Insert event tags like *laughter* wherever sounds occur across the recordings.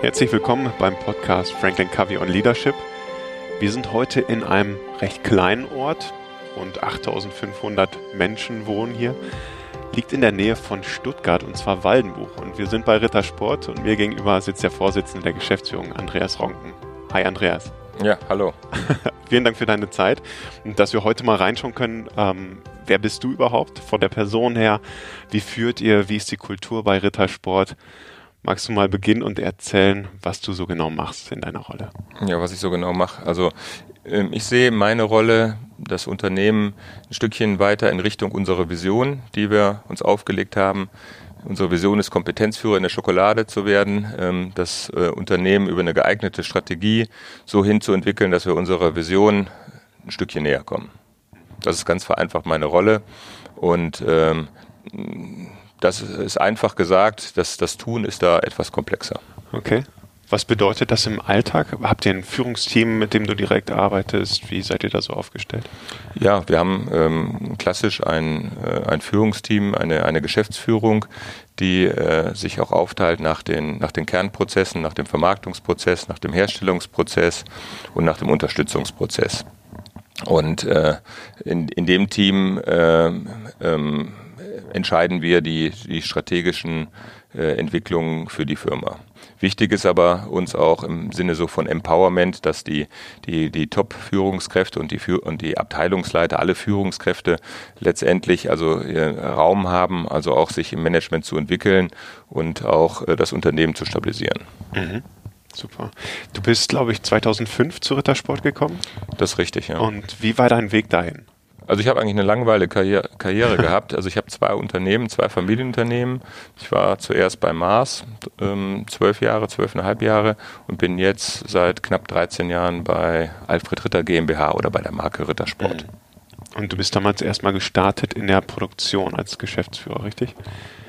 Herzlich willkommen beim Podcast Franklin Covey on Leadership. Wir sind heute in einem recht kleinen Ort. Rund 8500 Menschen wohnen hier. Liegt in der Nähe von Stuttgart und zwar Waldenbuch. Und wir sind bei Rittersport und mir gegenüber sitzt der Vorsitzende der Geschäftsführung, Andreas Ronken. Hi Andreas. Ja, hallo. *laughs* Vielen Dank für deine Zeit und dass wir heute mal reinschauen können. Ähm, wer bist du überhaupt von der Person her? Wie führt ihr? Wie ist die Kultur bei Rittersport? Magst du mal beginnen und erzählen, was du so genau machst in deiner Rolle? Ja, was ich so genau mache. Also ähm, ich sehe meine Rolle, das Unternehmen ein Stückchen weiter in Richtung unserer Vision, die wir uns aufgelegt haben. Unsere Vision ist, Kompetenzführer in der Schokolade zu werden, ähm, das äh, Unternehmen über eine geeignete Strategie so hinzuentwickeln, dass wir unserer Vision ein Stückchen näher kommen. Das ist ganz vereinfacht meine Rolle und ähm, das ist einfach gesagt, das, das Tun ist da etwas komplexer. Okay. Was bedeutet das im Alltag? Habt ihr ein Führungsteam, mit dem du direkt arbeitest? Wie seid ihr da so aufgestellt? Ja, wir haben ähm, klassisch ein, äh, ein Führungsteam, eine, eine Geschäftsführung, die äh, sich auch aufteilt nach den, nach den Kernprozessen, nach dem Vermarktungsprozess, nach dem Herstellungsprozess und nach dem Unterstützungsprozess. Und äh, in, in dem Team äh, ähm, entscheiden wir die, die strategischen äh, Entwicklungen für die Firma. Wichtig ist aber uns auch im Sinne so von Empowerment, dass die, die, die Top-Führungskräfte und die, und die Abteilungsleiter, alle Führungskräfte letztendlich also äh, Raum haben, also auch sich im Management zu entwickeln und auch äh, das Unternehmen zu stabilisieren. Mhm. Super. Du bist, glaube ich, 2005 zu Rittersport gekommen. Das ist richtig, ja. Und wie war dein Weg dahin? Also ich habe eigentlich eine langweilige Karriere, Karriere *laughs* gehabt. Also ich habe zwei Unternehmen, zwei Familienunternehmen. Ich war zuerst bei Mars ähm, zwölf Jahre, zwölfeinhalb Jahre und bin jetzt seit knapp 13 Jahren bei Alfred Ritter GmbH oder bei der Marke Rittersport. Mhm. Und du bist damals erstmal gestartet in der Produktion als Geschäftsführer, richtig?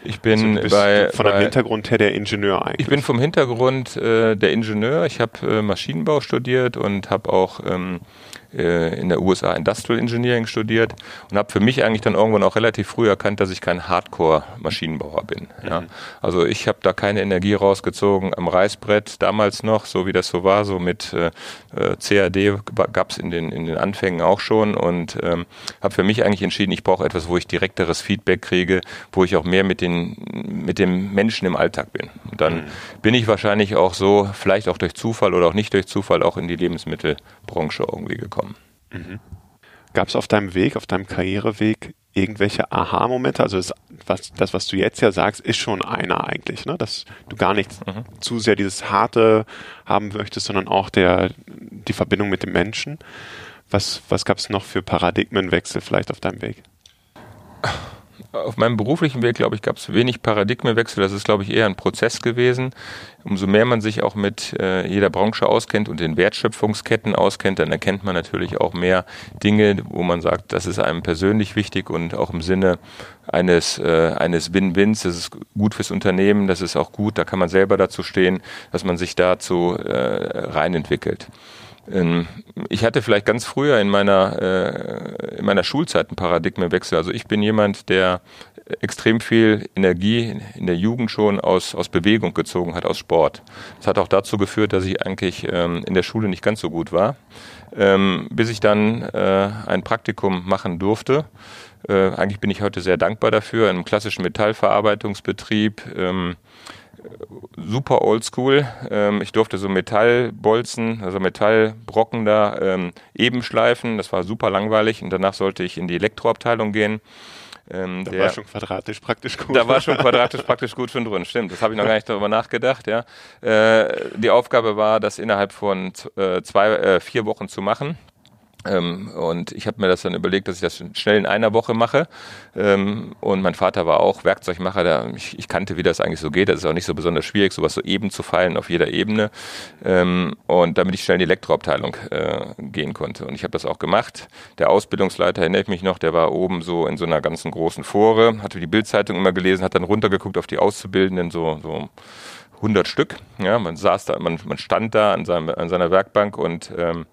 Ich bin also bei, von deinem Hintergrund her der Ingenieur eigentlich. Ich bin vom Hintergrund äh, der Ingenieur. Ich habe äh, Maschinenbau studiert und habe auch ähm, äh, in der USA Industrial Engineering studiert und habe für mich eigentlich dann irgendwann auch relativ früh erkannt, dass ich kein Hardcore-Maschinenbauer bin. Ja. Mhm. Also ich habe da keine Energie rausgezogen am Reißbrett damals noch, so wie das so war, so mit äh, äh CAD gab es in den, in den Anfängen auch schon und ähm, habe für mich eigentlich entschieden, ich brauche etwas, wo ich direkteres Feedback kriege, wo ich auch mehr mit, den, mit dem Menschen im Alltag bin. Und dann mhm. bin ich wahrscheinlich auch so, vielleicht auch durch Zufall oder auch nicht durch Zufall, auch in die Lebensmittelbranche irgendwie gekommen kommen. Mhm. Gab es auf deinem Weg, auf deinem Karriereweg irgendwelche Aha-Momente? Also das was, das, was du jetzt ja sagst, ist schon einer eigentlich, ne? dass du gar nicht mhm. zu sehr dieses Harte haben möchtest, sondern auch der, die Verbindung mit dem Menschen. Was, was gab es noch für Paradigmenwechsel vielleicht auf deinem Weg? *laughs* auf meinem beruflichen Weg, glaube ich, gab es wenig Paradigmenwechsel. Das ist, glaube ich, eher ein Prozess gewesen. Umso mehr man sich auch mit äh, jeder Branche auskennt und den Wertschöpfungsketten auskennt, dann erkennt man natürlich auch mehr Dinge, wo man sagt, das ist einem persönlich wichtig und auch im Sinne eines, äh, eines Win-Wins. Das ist gut fürs Unternehmen, das ist auch gut, da kann man selber dazu stehen, dass man sich dazu äh, reinentwickelt. Ähm, ich hatte vielleicht ganz früher in meiner, äh, in meiner Schulzeit einen Paradigmenwechsel. Also ich bin jemand, der extrem viel Energie in der Jugend schon aus, aus Bewegung gezogen hat, aus Sport. Das hat auch dazu geführt, dass ich eigentlich ähm, in der Schule nicht ganz so gut war, ähm, bis ich dann äh, ein Praktikum machen durfte. Äh, eigentlich bin ich heute sehr dankbar dafür, in einem klassischen Metallverarbeitungsbetrieb. Super oldschool. Ähm, ich durfte so Metallbolzen, also Metallbrocken da ähm, eben schleifen. Das war super langweilig und danach sollte ich in die Elektroabteilung gehen. Ähm, da der, war schon quadratisch praktisch gut. Da war schon *laughs* quadratisch praktisch gut schon drin, stimmt. Das habe ich noch gar nicht darüber nachgedacht. Ja. Äh, die Aufgabe war, das innerhalb von äh, zwei, äh, vier Wochen zu machen. Ähm, und ich habe mir das dann überlegt, dass ich das schnell in einer Woche mache. Ähm, und mein Vater war auch Werkzeugmacher. Der, ich, ich, kannte, wie das eigentlich so geht. Das ist auch nicht so besonders schwierig, sowas so eben zu feilen auf jeder Ebene. Ähm, und damit ich schnell in die Elektroabteilung äh, gehen konnte. Und ich habe das auch gemacht. Der Ausbildungsleiter, erinnere ich mich noch, der war oben so in so einer ganzen großen Fore, hatte die Bildzeitung immer gelesen, hat dann runtergeguckt auf die Auszubildenden, so, so 100 Stück. Ja, man saß da, man, man stand da an, seinem, an seiner Werkbank und ähm,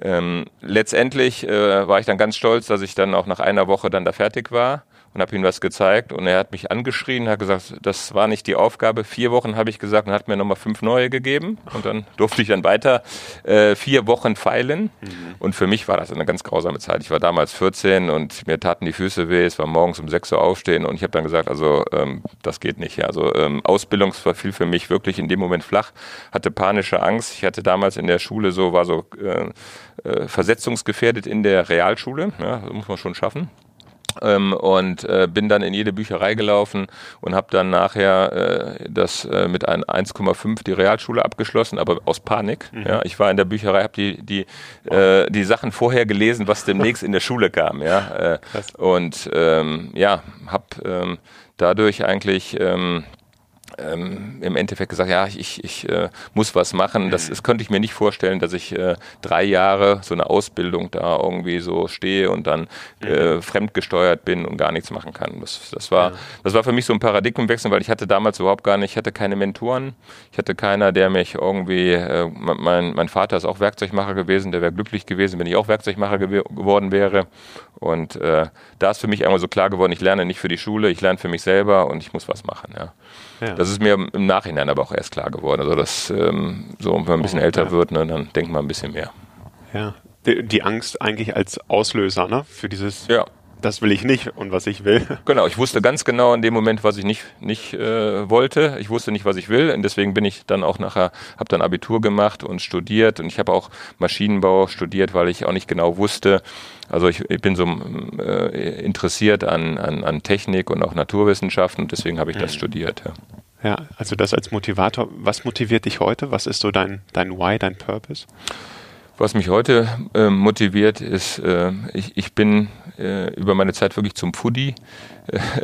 Ähm, letztendlich äh, war ich dann ganz stolz, dass ich dann auch nach einer Woche dann da fertig war und habe ihm was gezeigt und er hat mich angeschrien, hat gesagt, das war nicht die Aufgabe. Vier Wochen habe ich gesagt und hat mir nochmal fünf neue gegeben und dann durfte ich dann weiter äh, vier Wochen feilen mhm. und für mich war das eine ganz grausame Zeit. Ich war damals 14 und mir taten die Füße weh, es war morgens um 6 Uhr aufstehen und ich habe dann gesagt, also ähm, das geht nicht. Ja. Also ähm, Ausbildung war viel für mich wirklich in dem Moment flach, hatte panische Angst. Ich hatte damals in der Schule so, war so äh, äh, versetzungsgefährdet in der Realschule, ja, das muss man schon schaffen. Ähm, und äh, bin dann in jede Bücherei gelaufen und habe dann nachher äh, das äh, mit einem 1,5 die Realschule abgeschlossen, aber aus Panik. Mhm. Ja, ich war in der Bücherei, habe die die äh, die Sachen vorher gelesen, was demnächst in der Schule kam. Ja, äh, und ähm, ja, habe ähm, dadurch eigentlich ähm, ähm, im Endeffekt gesagt, ja, ich, ich äh, muss was machen. Das, das könnte ich mir nicht vorstellen, dass ich äh, drei Jahre so eine Ausbildung da irgendwie so stehe und dann äh, mhm. fremdgesteuert bin und gar nichts machen kann. Das, das, war, das war für mich so ein Paradigmenwechsel, weil ich hatte damals überhaupt gar nicht, ich hatte keine Mentoren, ich hatte keiner, der mich irgendwie, äh, mein, mein Vater ist auch Werkzeugmacher gewesen, der wäre glücklich gewesen, wenn ich auch Werkzeugmacher gew geworden wäre. Und äh, da ist für mich einmal so klar geworden, ich lerne nicht für die Schule, ich lerne für mich selber und ich muss was machen. Ja. Ja. Das ist mir im Nachhinein aber auch erst klar geworden. Also dass ähm, so, wenn man ein bisschen oh, älter ja. wird, ne, dann denkt man ein bisschen mehr. Ja. Die, die Angst eigentlich als Auslöser, ne? Für dieses ja das will ich nicht und was ich will. *laughs* Genau, ich wusste ganz genau in dem Moment, was ich nicht, nicht äh, wollte. Ich wusste nicht, was ich will und deswegen bin ich dann auch nachher, habe dann Abitur gemacht und studiert und ich habe auch Maschinenbau studiert, weil ich auch nicht genau wusste. Also ich, ich bin so äh, interessiert an, an, an Technik und auch Naturwissenschaften und deswegen habe ich das mhm. studiert. Ja. ja, also das als Motivator. Was motiviert dich heute? Was ist so dein, dein Why, dein Purpose? Was mich heute äh, motiviert, ist, äh, ich, ich bin äh, über meine Zeit wirklich zum Foodie,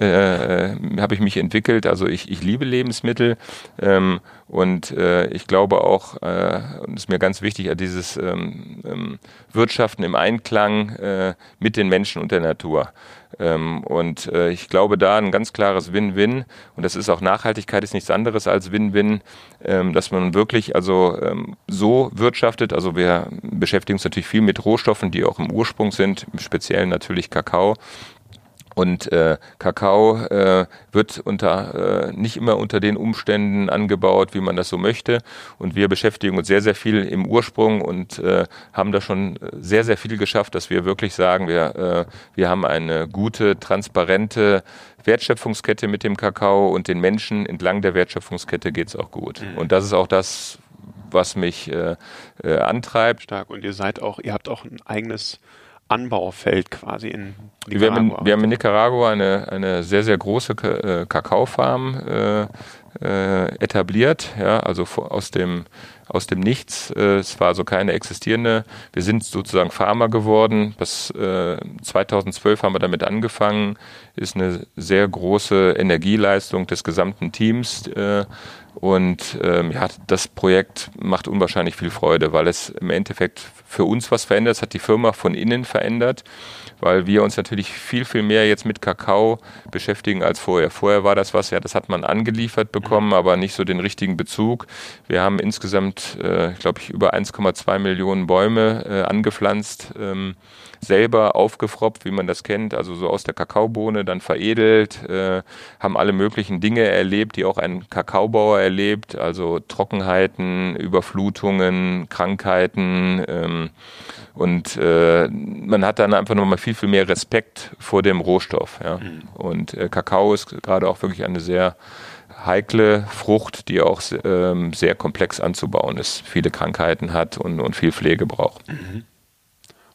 äh, äh, habe ich mich entwickelt. Also ich, ich liebe Lebensmittel ähm, und äh, ich glaube auch, äh, und ist mir ganz wichtig, dieses ähm, ähm, Wirtschaften im Einklang äh, mit den Menschen und der Natur. Ähm, und äh, ich glaube da ein ganz klares Win-Win. Und das ist auch Nachhaltigkeit ist nichts anderes als Win-Win, ähm, dass man wirklich also ähm, so wirtschaftet. Also wir beschäftigen uns natürlich viel mit Rohstoffen, die auch im Ursprung sind, im Speziellen natürlich Kakao. Und äh, Kakao äh, wird unter äh, nicht immer unter den Umständen angebaut, wie man das so möchte. Und wir beschäftigen uns sehr, sehr viel im Ursprung und äh, haben da schon sehr, sehr viel geschafft, dass wir wirklich sagen, wir, äh, wir haben eine gute, transparente Wertschöpfungskette mit dem Kakao und den Menschen entlang der Wertschöpfungskette geht's auch gut. Mhm. Und das ist auch das, was mich äh, äh, antreibt. Stark. Und ihr seid auch, ihr habt auch ein eigenes Anbaufeld quasi in. Wir haben in, wir haben in Nicaragua eine, eine sehr, sehr große äh, Kakaofarm äh, äh, etabliert, ja, also aus dem, aus dem Nichts. Äh, es war also keine existierende. Wir sind sozusagen Farmer geworden. Bis äh, 2012 haben wir damit angefangen. Ist eine sehr große Energieleistung des gesamten Teams. Äh, und ähm, ja, das Projekt macht unwahrscheinlich viel Freude, weil es im Endeffekt für uns was verändert. Es hat die Firma von innen verändert, weil wir uns natürlich viel, viel mehr jetzt mit Kakao beschäftigen als vorher. Vorher war das was, ja, das hat man angeliefert bekommen, mhm. aber nicht so den richtigen Bezug. Wir haben insgesamt, äh, glaube ich, über 1,2 Millionen Bäume äh, angepflanzt. Ähm, selber aufgefropft, wie man das kennt, also so aus der Kakaobohne, dann veredelt, äh, haben alle möglichen Dinge erlebt, die auch ein Kakaobauer erlebt, also Trockenheiten, Überflutungen, Krankheiten. Ähm, und äh, man hat dann einfach nochmal viel, viel mehr Respekt vor dem Rohstoff. Ja. Mhm. Und äh, Kakao ist gerade auch wirklich eine sehr heikle Frucht, die auch ähm, sehr komplex anzubauen ist, viele Krankheiten hat und, und viel Pflege braucht. Mhm.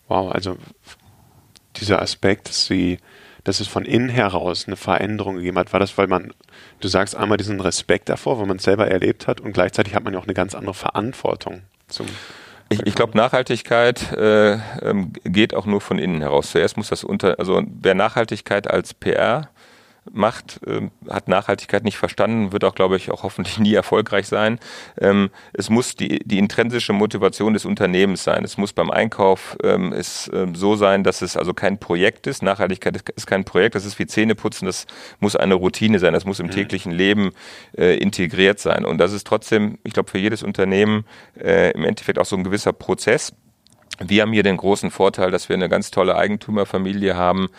Wow, also dieser Aspekt, dass, sie, dass es von innen heraus eine Veränderung gegeben hat, war das, weil man, du sagst einmal diesen Respekt davor, weil man es selber erlebt hat und gleichzeitig hat man ja auch eine ganz andere Verantwortung zum. Ich, ich glaube, Nachhaltigkeit äh, ähm, geht auch nur von innen heraus. Zuerst muss das unter, also wer Nachhaltigkeit als PR macht, ähm, hat Nachhaltigkeit nicht verstanden, wird auch, glaube ich, auch hoffentlich nie erfolgreich sein. Ähm, es muss die, die intrinsische Motivation des Unternehmens sein. Es muss beim Einkauf ähm, es, ähm, so sein, dass es also kein Projekt ist. Nachhaltigkeit ist kein Projekt, das ist wie Zähneputzen, das muss eine Routine sein, das muss im mhm. täglichen Leben äh, integriert sein. Und das ist trotzdem, ich glaube, für jedes Unternehmen äh, im Endeffekt auch so ein gewisser Prozess wir haben hier den großen Vorteil, dass wir eine ganz tolle Eigentümerfamilie haben,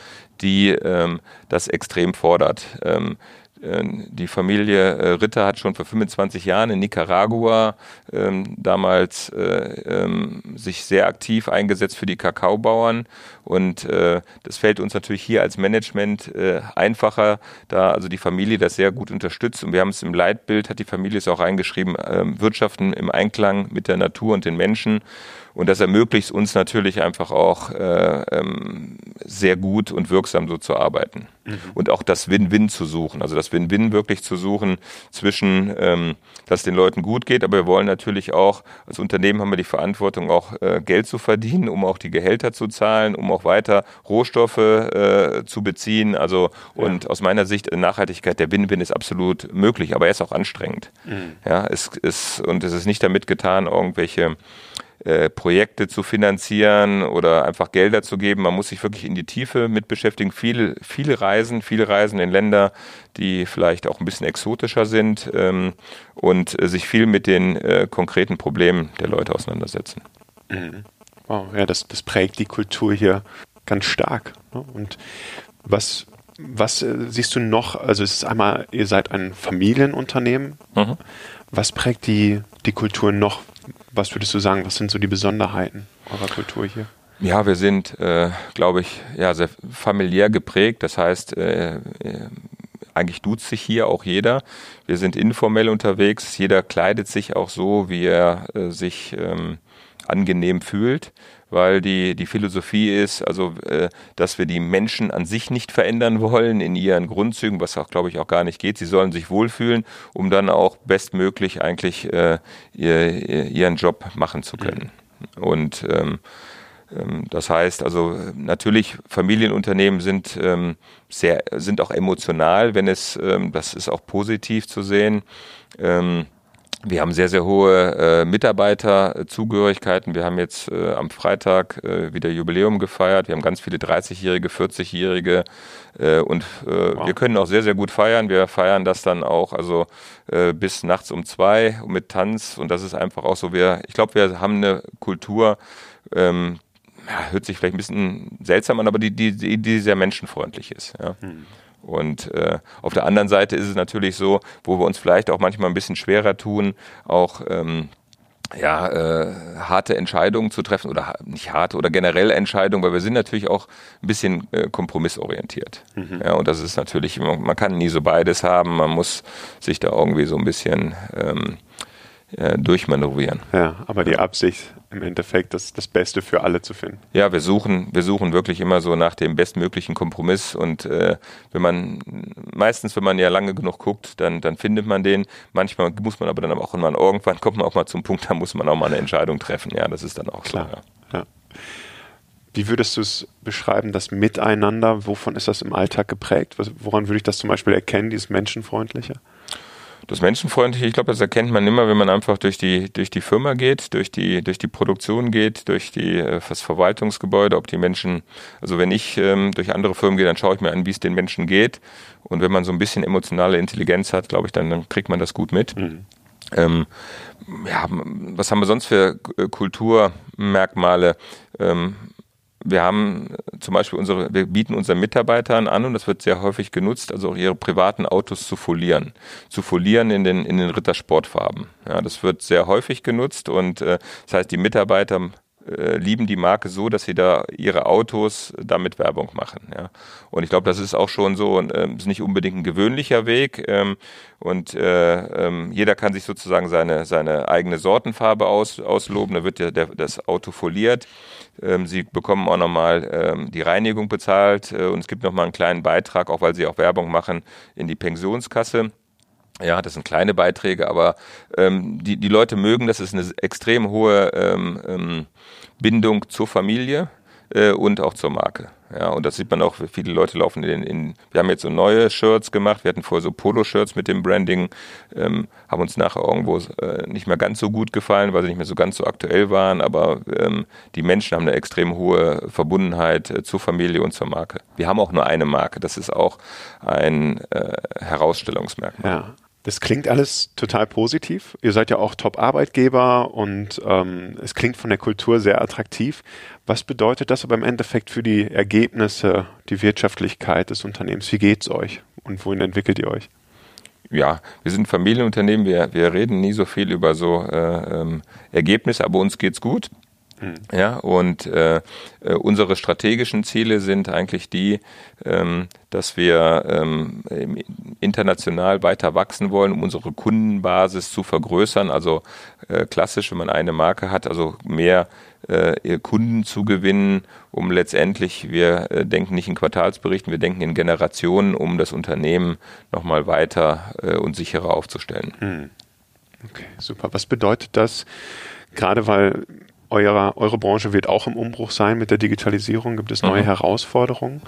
die ähm, das extrem fordert. Ähm, äh, die Familie äh, Ritter hat schon vor 25 Jahren in Nicaragua ähm, damals äh, ähm, sich sehr aktiv eingesetzt für die Kakaobauern. Und äh, das fällt uns natürlich hier als Management äh, einfacher, da also die Familie das sehr gut unterstützt. Und wir haben es im Leitbild, hat die Familie es auch reingeschrieben, äh, Wirtschaften im Einklang mit der Natur und den Menschen und das ermöglicht uns natürlich einfach auch äh, ähm, sehr gut und wirksam so zu arbeiten. Mhm. Und auch das Win-Win zu suchen. Also das Win-Win wirklich zu suchen zwischen, ähm, dass es den Leuten gut geht, aber wir wollen natürlich auch, als Unternehmen haben wir die Verantwortung, auch äh, Geld zu verdienen, um auch die Gehälter zu zahlen, um auch weiter Rohstoffe äh, zu beziehen. Also und ja. aus meiner Sicht Nachhaltigkeit, der Win-Win ist absolut möglich, aber er ist auch anstrengend. Mhm. Ja, es ist, und es ist nicht damit getan, irgendwelche äh, Projekte zu finanzieren oder einfach Gelder zu geben. Man muss sich wirklich in die Tiefe mit beschäftigen. Viele, viele Reisen, viele Reisen in Länder, die vielleicht auch ein bisschen exotischer sind ähm, und äh, sich viel mit den äh, konkreten Problemen der Leute auseinandersetzen. Mhm. Wow, ja, das, das prägt die Kultur hier ganz stark. Ne? Und was, was äh, siehst du noch? Also es ist einmal, ihr seid ein Familienunternehmen. Mhm. Was prägt die, die Kultur noch? Was würdest du sagen, was sind so die Besonderheiten eurer Kultur hier? Ja, wir sind, äh, glaube ich, ja, sehr familiär geprägt. Das heißt, äh, äh, eigentlich duzt sich hier auch jeder. Wir sind informell unterwegs. Jeder kleidet sich auch so, wie er äh, sich ähm, angenehm fühlt weil die, die Philosophie ist, also äh, dass wir die Menschen an sich nicht verändern wollen in ihren Grundzügen, was auch, glaube ich, auch gar nicht geht. Sie sollen sich wohlfühlen, um dann auch bestmöglich eigentlich äh, ihr, ihren Job machen zu können. Mhm. Und ähm, ähm, das heißt also natürlich Familienunternehmen sind ähm, sehr sind auch emotional, wenn es ähm, das ist auch positiv zu sehen. Ähm, wir haben sehr, sehr hohe äh, Mitarbeiterzugehörigkeiten. Wir haben jetzt äh, am Freitag äh, wieder Jubiläum gefeiert. Wir haben ganz viele 30-Jährige, 40-Jährige äh, und äh, wow. wir können auch sehr, sehr gut feiern. Wir feiern das dann auch also äh, bis nachts um zwei mit Tanz und das ist einfach auch so. Wir, ich glaube, wir haben eine Kultur, ähm, ja, hört sich vielleicht ein bisschen seltsam an, aber die, die, die sehr menschenfreundlich ist. Ja. Hm. Und äh, auf der anderen Seite ist es natürlich so, wo wir uns vielleicht auch manchmal ein bisschen schwerer tun, auch ähm, ja, äh, harte Entscheidungen zu treffen oder nicht harte oder generell Entscheidungen, weil wir sind natürlich auch ein bisschen äh, kompromissorientiert. Mhm. Ja, und das ist natürlich, man, man, kann nie so beides haben, man muss sich da irgendwie so ein bisschen ähm, äh, durchmanövrieren. Ja, aber die Absicht im Endeffekt das, das Beste für alle zu finden. Ja, wir suchen, wir suchen wirklich immer so nach dem bestmöglichen Kompromiss und äh, wenn man meistens, wenn man ja lange genug guckt, dann, dann findet man den. Manchmal muss man aber dann auch immer irgendwann kommt man auch mal zum Punkt, da muss man auch mal eine Entscheidung treffen. Ja, das ist dann auch klar. So, ja. ja. Wie würdest du es beschreiben, das Miteinander? Wovon ist das im Alltag geprägt? Woran würde ich das zum Beispiel erkennen, dieses Menschenfreundliche? Das Menschenfreundliche, ich glaube, das erkennt man immer, wenn man einfach durch die, durch die Firma geht, durch die, durch die Produktion geht, durch die, äh, das Verwaltungsgebäude, ob die Menschen, also wenn ich ähm, durch andere Firmen gehe, dann schaue ich mir an, wie es den Menschen geht. Und wenn man so ein bisschen emotionale Intelligenz hat, glaube ich, dann, dann kriegt man das gut mit. Mhm. Ähm, ja, was haben wir sonst für Kulturmerkmale? Ähm, wir haben zum Beispiel unsere, wir bieten unseren Mitarbeitern an und das wird sehr häufig genutzt, also auch ihre privaten Autos zu folieren. Zu folieren in den, in den Rittersportfarben. Ja, das wird sehr häufig genutzt und äh, das heißt, die Mitarbeiter äh, lieben die Marke so, dass sie da ihre Autos damit Werbung machen. Ja. Und ich glaube, das ist auch schon so, äh, ist nicht unbedingt ein gewöhnlicher Weg. Ähm, und äh, ähm, jeder kann sich sozusagen seine, seine eigene Sortenfarbe aus, ausloben. Da wird ja der, das Auto foliert. Ähm, sie bekommen auch nochmal ähm, die Reinigung bezahlt äh, und es gibt nochmal einen kleinen Beitrag, auch weil sie auch Werbung machen, in die Pensionskasse. Ja, das sind kleine Beiträge, aber ähm, die, die Leute mögen, das ist eine extrem hohe ähm, ähm, Bindung zur Familie äh, und auch zur Marke. Ja, und das sieht man auch, viele Leute laufen in, in wir haben jetzt so neue Shirts gemacht, wir hatten vorher so Polo-Shirts mit dem Branding, ähm, haben uns nachher irgendwo äh, nicht mehr ganz so gut gefallen, weil sie nicht mehr so ganz so aktuell waren, aber ähm, die Menschen haben eine extrem hohe Verbundenheit äh, zur Familie und zur Marke. Wir haben auch nur eine Marke, das ist auch ein äh, Herausstellungsmerkmal. Ja Das klingt alles total positiv. Ihr seid ja auch Top-Arbeitgeber und ähm, es klingt von der Kultur sehr attraktiv. Was bedeutet das aber im Endeffekt für die Ergebnisse, die Wirtschaftlichkeit des Unternehmens? Wie geht es euch und wohin entwickelt ihr euch? ja, wir sind Familienunternehmen, wir, wir reden nie so viel über so äh, ähm, Ergebnisse, aber uns geht's gut. Ja, und äh, äh, unsere strategischen Ziele sind eigentlich die, ähm, dass wir ähm, international weiter wachsen wollen, um unsere Kundenbasis zu vergrößern. Also äh, klassisch, wenn man eine Marke hat, also mehr äh, Kunden zu gewinnen, um letztendlich, wir äh, denken nicht in Quartalsberichten, wir denken in Generationen, um das Unternehmen nochmal weiter äh, und sicherer aufzustellen. Mhm. Okay, super. Was bedeutet das? Gerade weil eurer, eure Branche wird auch im Umbruch sein mit der Digitalisierung, gibt es neue mhm. Herausforderungen.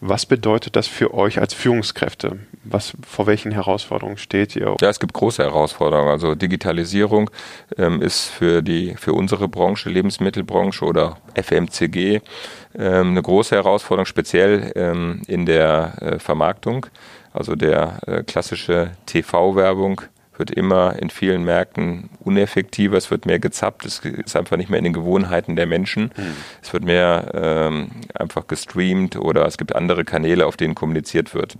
Was bedeutet das für euch als Führungskräfte? Was, vor welchen Herausforderungen steht ihr? Ja, es gibt große Herausforderungen. Also Digitalisierung ähm, ist für die, für unsere Branche, Lebensmittelbranche oder FMCG, ähm, eine große Herausforderung, speziell ähm, in der äh, Vermarktung. Also der äh, klassische TV-Werbung wird immer in vielen Märkten uneffektiver, es wird mehr gezappt, es ist einfach nicht mehr in den Gewohnheiten der Menschen. Mhm. Es wird mehr ähm, einfach gestreamt oder es gibt andere Kanäle, auf denen kommuniziert wird.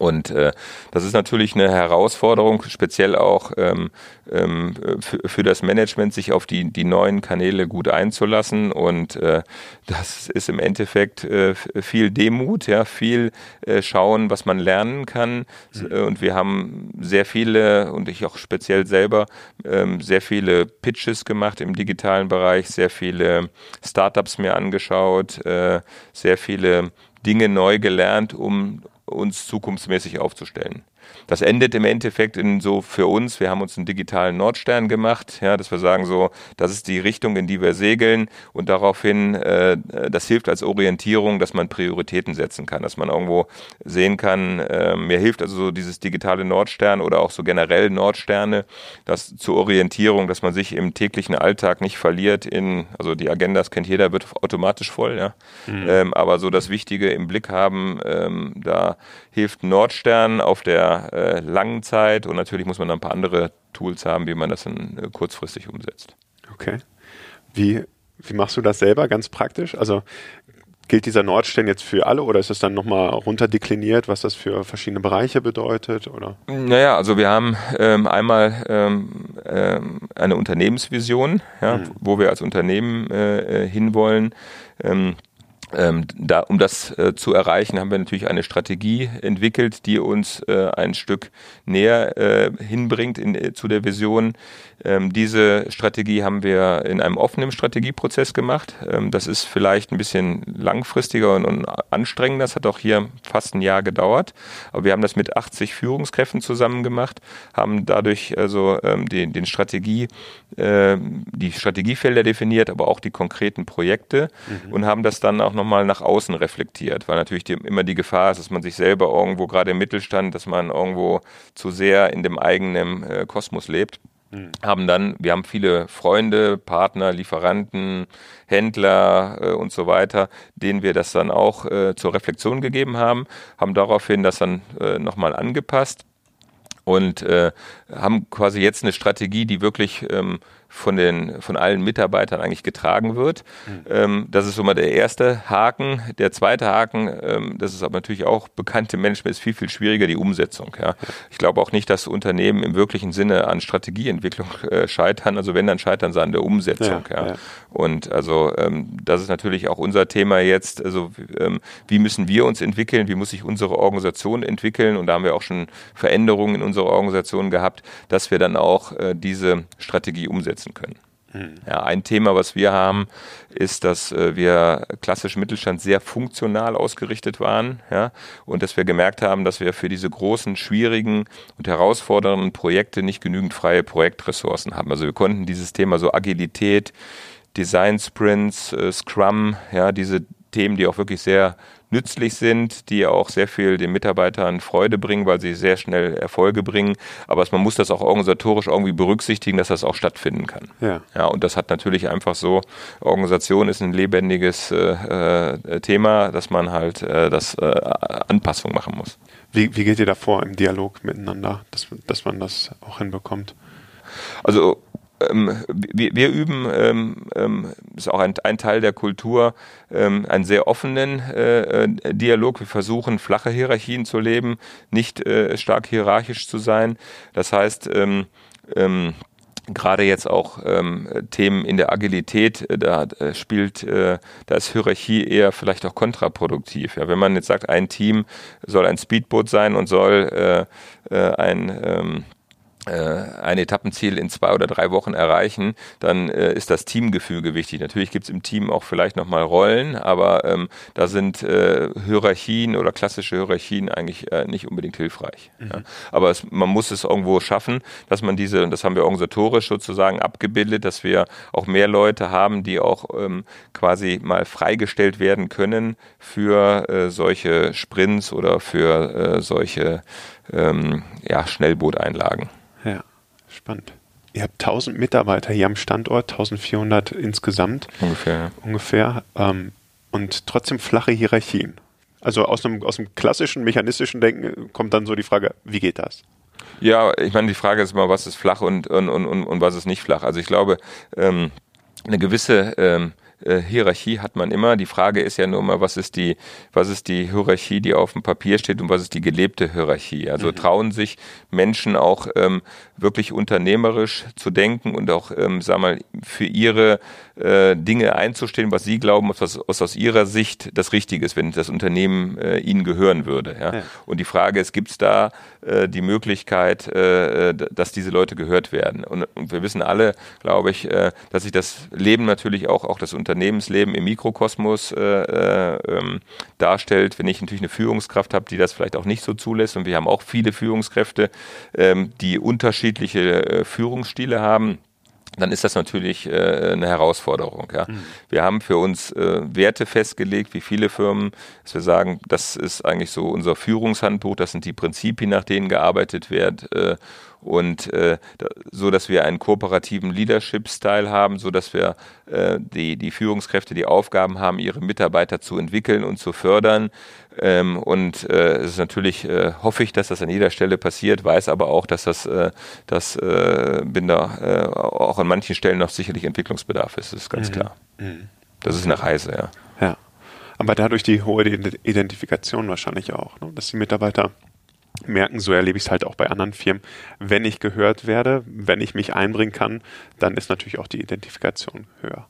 Und äh, das ist natürlich eine Herausforderung, speziell auch ähm, ähm, für, das Management, sich auf die, die neuen Kanäle gut einzulassen. Und äh, das ist im Endeffekt äh, viel Demut, ja, viel äh, schauen, was man lernen kann. Mhm. Und wir haben sehr viele, und ich auch speziell selber, ähm, sehr viele Pitches gemacht im digitalen Bereich, sehr viele Startups mir angeschaut, äh, sehr viele Dinge neu gelernt, um uns zukunftsmäßig aufzustellen. Das endet im Endeffekt in so für uns, wir haben uns einen digitalen Nordstern gemacht, ja, dass wir sagen so, das ist die Richtung, in die wir segeln und daraufhin, äh, das hilft als Orientierung, dass man Prioritäten setzen kann, dass man irgendwo sehen kann, äh, mir hilft also so dieses digitale Nordstern oder auch so generell Nordsterne, das zur Orientierung, dass man sich im täglichen Alltag nicht verliert in, also die Agenda, das kennt jeder, wird automatisch voll, ja, mhm. ähm, aber so das Wichtige im Blick haben, ähm, da hilft Nordstern auf der äh, langen Zeit und natürlich muss man dann ein paar andere Tools haben, wie man das dann äh, kurzfristig umsetzt. Okay. Wie, wie machst du das selber ganz praktisch? Also gilt dieser Nordstern jetzt für alle oder ist es dann nochmal runterdekliniert, was das für verschiedene Bereiche bedeutet? Oder? Naja, also wir haben ähm, einmal ähm, ähm, eine Unternehmensvision, ja, mhm. wo wir als Unternehmen äh, äh hinwollen. Ähm, da, um das äh, zu erreichen, haben wir natürlich eine Strategie entwickelt, die uns äh, ein Stück näher äh, hinbringt in, äh, zu der Vision. Ähm, diese Strategie haben wir in einem offenen Strategieprozess gemacht. Ähm, das ist vielleicht ein bisschen langfristiger und, und, anstrengender. Das hat auch hier fast ein Jahr gedauert. Aber wir haben das mit 80 Führungskräften zusammen gemacht, haben dadurch also ähm, den, den Strategie, äh, die Strategiefelder definiert, aber auch die konkreten Projekte mhm. und haben das dann auch nochmal nach außen reflektiert, weil natürlich die, immer die Gefahr ist, dass man sich selber irgendwo gerade im Mittelstand, dass man irgendwo zu sehr in dem eigenen äh, Kosmos lebt. Mhm. Haben dann, wir haben viele Freunde, Partner, Lieferanten, Händler äh, und so weiter, denen wir das dann auch äh, zur Reflexion gegeben haben, haben daraufhin das dann äh, nochmal angepasst und äh, haben quasi jetzt eine Strategie, die wirklich ähm, von den von allen Mitarbeitern eigentlich getragen wird. Mhm. Ähm, das ist so mal der erste Haken. Der zweite Haken, ähm, das ist aber natürlich auch bekannte Management, ist viel viel schwieriger die Umsetzung. Ja. Ich glaube auch nicht, dass Unternehmen im wirklichen Sinne an Strategieentwicklung äh, scheitern. Also wenn dann scheitern sie an der Umsetzung. Ja, ja. Und also ähm, das ist natürlich auch unser Thema jetzt. Also ähm, wie müssen wir uns entwickeln? Wie muss sich unsere Organisation entwickeln? Und da haben wir auch schon Veränderungen in unserer Organisation gehabt, dass wir dann auch äh, diese Strategie umsetzen umsetzen können. Ja, ein Thema, was wir haben, ist, dass äh, wir klassisch Mittelstand sehr funktional ausgerichtet waren, ja, und dass wir gemerkt haben, dass wir für diese großen, schwierigen und herausfordernden Projekte nicht genügend freie Projektressourcen haben. Also wir konnten dieses Thema so Agilität, Design Sprints, äh, Scrum, ja, diese Themen, die auch wirklich sehr nützlich sind, die auch sehr viel den Mitarbeitern Freude bringen, weil sie sehr schnell Erfolge bringen. Aber man muss das auch organisatorisch irgendwie berücksichtigen, dass das auch stattfinden kann. Ja. ja und das hat natürlich einfach so, Organisation ist ein lebendiges äh, äh Thema, dass man halt äh, das äh, Anpassung machen muss. Wie, wie geht ihr da vor im Dialog miteinander, dass, dass man das auch hinbekommt? Also ähm, wir, wir, üben, ähm, ähm, ist auch ein, ein, Teil der Kultur, ähm, einen sehr offenen äh, äh, Dialog. Wir versuchen, flache Hierarchien zu leben, nicht äh, stark hierarchisch zu sein. Das heißt, ähm, gerade jetzt auch ähm, Themen in der Agilität, äh, da äh, spielt, äh, da ist Hierarchie eher vielleicht auch kontraproduktiv. Ja, wenn man jetzt sagt, ein Team soll ein Speedboot sein und soll äh, äh ein ähm, äh, ein Etappenziel in zwei oder drei Wochen erreichen, dann äh, ist das Teamgefüge wichtig. Natürlich gibt es im Team auch vielleicht nochmal Rollen, aber ähm, da sind äh, Hierarchien oder klassische Hierarchien eigentlich äh, nicht unbedingt hilfreich. Mhm. Ja. Aber es, man muss es irgendwo schaffen, dass man diese, und das haben wir organisatorisch sozusagen abgebildet, dass wir auch mehr Leute haben, die auch ähm, quasi mal freigestellt werden können für äh, solche Sprints oder für äh, solche ähm, ja, Schnellbooteinlagen. Ja, spannend. Ihr habt 1000 Mitarbeiter hier am Standort, 1400 insgesamt. Ungefähr. Ja. Ungefähr. Ähm, und trotzdem flache Hierarchien. Also aus einem, aus einem klassischen mechanistischen Denken kommt dann so die Frage, wie geht das? Ja, ich meine, die Frage ist immer, was ist flach und, und, und, und was ist nicht flach. Also ich glaube, ähm, eine gewisse ähm, äh, Hierarchie hat man immer. Die Frage ist ja nur mal, was ist die, was ist die Hierarchie, die auf dem Papier steht und was ist die gelebte Hierarchie? Also mhm. trauen sich Menschen auch ähm, wirklich unternehmerisch zu denken und auch, ähm, sag mal, für ihre äh, Dinge einzustehen, was sie glauben, was, was aus ihrer Sicht das Richtige ist, wenn das Unternehmen äh, ihnen gehören würde. Ja? ja. Und die Frage ist, gibt es da äh, die Möglichkeit, äh, dass diese Leute gehört werden? Und, und wir wissen alle, glaube ich, äh, dass sich das Leben natürlich auch, auch das Unternehmensleben im Mikrokosmos äh, äh, ähm, darstellt. Wenn ich natürlich eine Führungskraft habe, die das vielleicht auch nicht so zulässt, und wir haben auch viele Führungskräfte, ähm, die unterschiedliche äh, Führungsstile haben, dann ist das natürlich äh, eine Herausforderung. Ja. Mhm. Wir haben für uns äh, Werte festgelegt, wie viele Firmen, dass wir sagen, das ist eigentlich so unser Führungshandbuch, das sind die Prinzipien, nach denen gearbeitet wird. Äh, und äh, so, dass wir einen kooperativen Leadership-Style haben, so dass wir äh, die, die Führungskräfte die Aufgaben haben, ihre Mitarbeiter zu entwickeln und zu fördern. Ähm, und äh, es ist natürlich, äh, hoffe ich, dass das an jeder Stelle passiert, weiß aber auch, dass das, äh, das äh, bin da äh, auch an manchen Stellen noch sicherlich Entwicklungsbedarf ist, das ist ganz mhm. klar. Mhm. Das ist eine Reise, ja. Ja. Aber dadurch die hohe Identifikation wahrscheinlich auch, ne? dass die Mitarbeiter merken, so erlebe ich es halt auch bei anderen Firmen, wenn ich gehört werde, wenn ich mich einbringen kann, dann ist natürlich auch die Identifikation höher.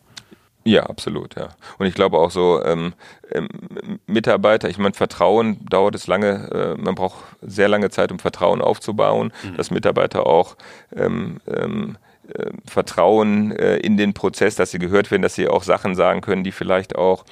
Ja, absolut, ja. Und ich glaube auch so, ähm, ähm, Mitarbeiter, ich meine, Vertrauen dauert es lange, äh, man braucht sehr lange Zeit, um Vertrauen aufzubauen, mhm. dass Mitarbeiter auch ähm, ähm, äh, Vertrauen äh, in den Prozess, dass sie gehört werden, dass sie auch Sachen sagen können, die vielleicht auch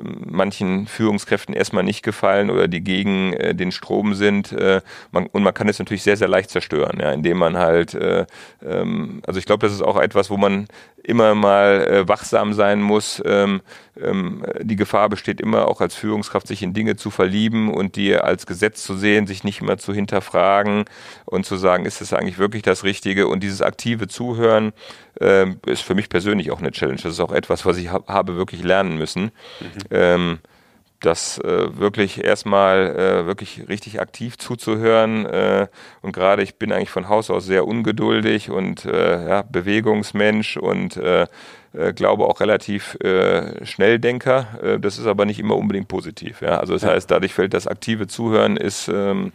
manchen Führungskräften erstmal nicht gefallen oder die gegen äh, den Strom sind. Äh, man, und man kann es natürlich sehr, sehr leicht zerstören, ja, indem man halt, äh, ähm, also ich glaube, das ist auch etwas, wo man immer mal äh, wachsam sein muss. Ähm, ähm, die Gefahr besteht immer auch als Führungskraft, sich in Dinge zu verlieben und die als Gesetz zu sehen, sich nicht immer zu hinterfragen und zu sagen, ist das eigentlich wirklich das Richtige? Und dieses aktive Zuhören ähm, ist für mich persönlich auch eine Challenge. Das ist auch etwas, was ich ha habe wirklich lernen müssen. Mhm. Ähm, das äh, wirklich erstmal äh, wirklich richtig aktiv zuzuhören. Äh, und gerade ich bin eigentlich von Haus aus sehr ungeduldig und äh, ja, Bewegungsmensch und äh, äh, glaube auch relativ äh, Schnelldenker. Äh, das ist aber nicht immer unbedingt positiv. Ja? Also das ja. heißt, dadurch fällt das aktive Zuhören ist ähm,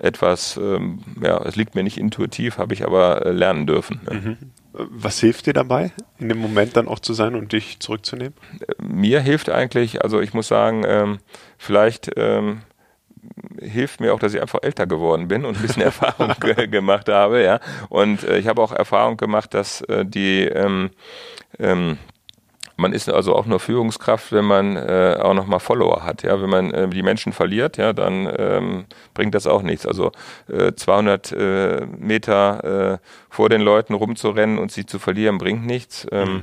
etwas, ähm, ja, es liegt mir nicht intuitiv, habe ich aber äh, lernen dürfen. Ja. Mhm. Was hilft dir dabei, in dem Moment dann auch zu sein und dich zurückzunehmen? Mir hilft eigentlich, also ich muss sagen, ähm, vielleicht ähm, hilft mir auch, dass ich einfach älter geworden bin und ein bisschen *laughs* Erfahrung gemacht habe, ja. Und äh, ich habe auch Erfahrung gemacht, dass äh, die ähm, ähm, man ist also auch nur Führungskraft, wenn man äh, auch nochmal Follower hat. Ja, wenn man äh, die Menschen verliert, ja, dann ähm, bringt das auch nichts. Also äh, 200 äh, Meter äh, vor den Leuten rumzurennen und sie zu verlieren, bringt nichts. Ähm, mhm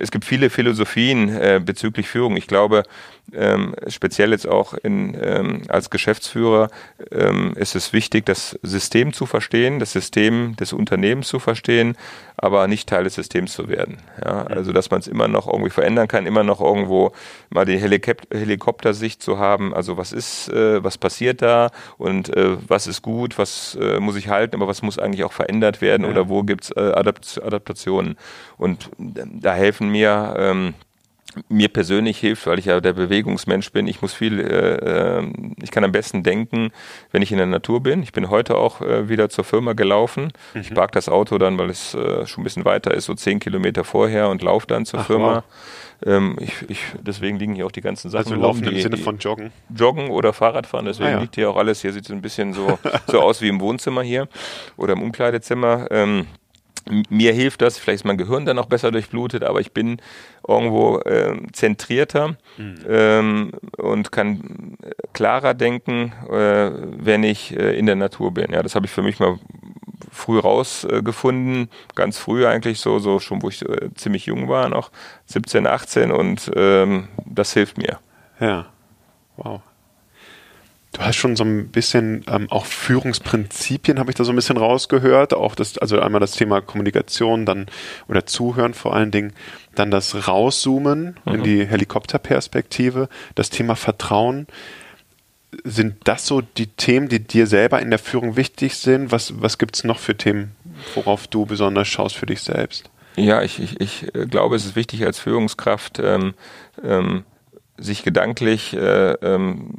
es gibt viele Philosophien äh, bezüglich Führung. Ich glaube, ähm, speziell jetzt auch in, ähm, als Geschäftsführer ähm, ist es wichtig, das System zu verstehen, das System des Unternehmens zu verstehen, aber nicht Teil des Systems zu werden. Ja? Also dass man es immer noch irgendwie verändern kann, immer noch irgendwo mal die Helikop Helikoptersicht zu haben. Also was ist, äh, was passiert da und äh, was ist gut, was äh, muss ich halten, aber was muss eigentlich auch verändert werden ja. oder wo gibt es äh, Adapt Adaptationen. Und da helfen mir ähm, mir persönlich hilft, weil ich ja der Bewegungsmensch bin. Ich muss viel, äh, ähm, ich kann am besten denken, wenn ich in der Natur bin. Ich bin heute auch äh, wieder zur Firma gelaufen. Mhm. Ich park das Auto dann, weil es äh, schon ein bisschen weiter ist, so zehn Kilometer vorher und laufe dann zur Ach, Firma. Wow. Ähm, ich, ich, deswegen liegen hier auch die ganzen Sachen. Also laufen im Sinne von Joggen? Joggen oder Fahrradfahren, deswegen ah, ja. liegt hier auch alles. Hier sieht es ein bisschen so, *laughs* so aus wie im Wohnzimmer hier oder im Umkleidezimmer. Ähm, mir hilft das, vielleicht ist mein Gehirn dann auch besser durchblutet, aber ich bin irgendwo äh, zentrierter mhm. ähm, und kann klarer denken, äh, wenn ich äh, in der Natur bin. Ja, das habe ich für mich mal früh rausgefunden, ganz früh eigentlich so, so schon wo ich äh, ziemlich jung war, noch 17, 18 und ähm, das hilft mir. Ja, wow. Du hast schon so ein bisschen ähm, auch Führungsprinzipien, habe ich da so ein bisschen rausgehört. Auch das, also einmal das Thema Kommunikation, dann oder Zuhören vor allen Dingen, dann das Rauszoomen mhm. in die Helikopterperspektive, das Thema Vertrauen. Sind das so die Themen, die dir selber in der Führung wichtig sind? Was, was gibt es noch für Themen, worauf du besonders schaust für dich selbst? Ja, ich, ich, ich äh, glaube, es ist wichtig als Führungskraft, ähm, ähm, sich gedanklich äh, ähm,